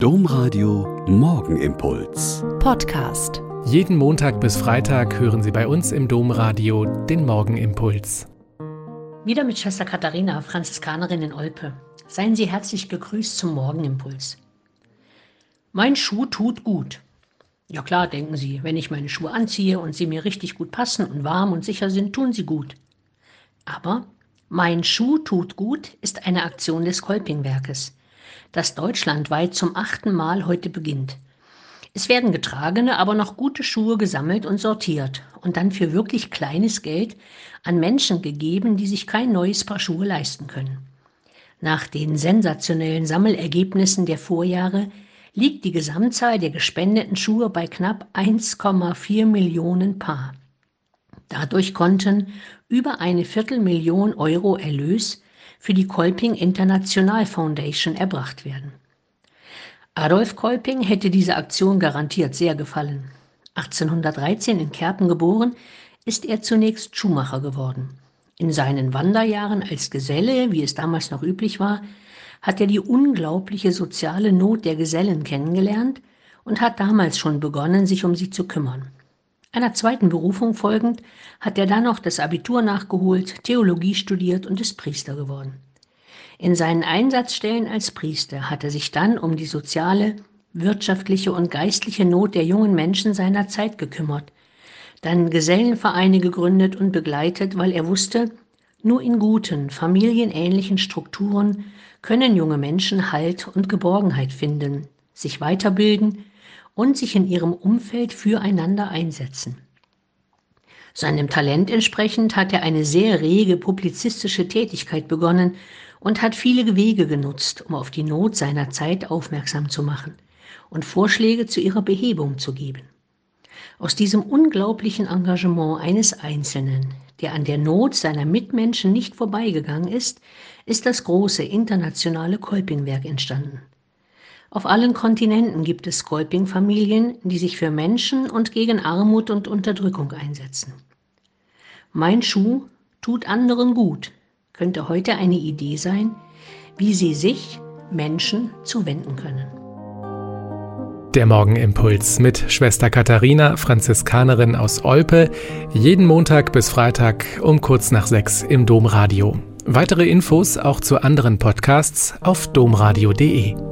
Domradio Morgenimpuls. Podcast. Jeden Montag bis Freitag hören Sie bei uns im Domradio den Morgenimpuls. Wieder mit Schwester Katharina, Franziskanerin in Olpe. Seien Sie herzlich gegrüßt zum Morgenimpuls. Mein Schuh tut gut. Ja klar, denken Sie, wenn ich meine Schuhe anziehe und sie mir richtig gut passen und warm und sicher sind, tun sie gut. Aber mein Schuh tut gut ist eine Aktion des Kolpingwerkes das deutschlandweit zum achten Mal heute beginnt. Es werden getragene, aber noch gute Schuhe gesammelt und sortiert und dann für wirklich kleines Geld an Menschen gegeben, die sich kein neues Paar Schuhe leisten können. Nach den sensationellen Sammelergebnissen der Vorjahre liegt die Gesamtzahl der gespendeten Schuhe bei knapp 1,4 Millionen Paar. Dadurch konnten über eine Viertelmillion Euro Erlös für die Kolping International Foundation erbracht werden. Adolf Kolping hätte diese Aktion garantiert sehr gefallen. 1813 in Kerpen geboren, ist er zunächst Schuhmacher geworden. In seinen Wanderjahren als Geselle, wie es damals noch üblich war, hat er die unglaubliche soziale Not der Gesellen kennengelernt und hat damals schon begonnen, sich um sie zu kümmern. Einer zweiten Berufung folgend hat er dann noch das Abitur nachgeholt, Theologie studiert und ist Priester geworden. In seinen Einsatzstellen als Priester hat er sich dann um die soziale, wirtschaftliche und geistliche Not der jungen Menschen seiner Zeit gekümmert, dann Gesellenvereine gegründet und begleitet, weil er wusste, nur in guten, familienähnlichen Strukturen können junge Menschen Halt und Geborgenheit finden, sich weiterbilden und sich in ihrem Umfeld füreinander einsetzen. Seinem Talent entsprechend hat er eine sehr rege publizistische Tätigkeit begonnen und hat viele Wege genutzt, um auf die Not seiner Zeit aufmerksam zu machen und Vorschläge zu ihrer Behebung zu geben. Aus diesem unglaublichen Engagement eines Einzelnen, der an der Not seiner Mitmenschen nicht vorbeigegangen ist, ist das große internationale Kolpingwerk entstanden. Auf allen Kontinenten gibt es Skolping-Familien, die sich für Menschen und gegen Armut und Unterdrückung einsetzen. Mein Schuh tut anderen gut könnte heute eine Idee sein, wie Sie sich Menschen zuwenden können. Der Morgenimpuls mit Schwester Katharina, Franziskanerin aus Olpe, jeden Montag bis Freitag um kurz nach sechs im Domradio. Weitere Infos auch zu anderen Podcasts auf domradio.de.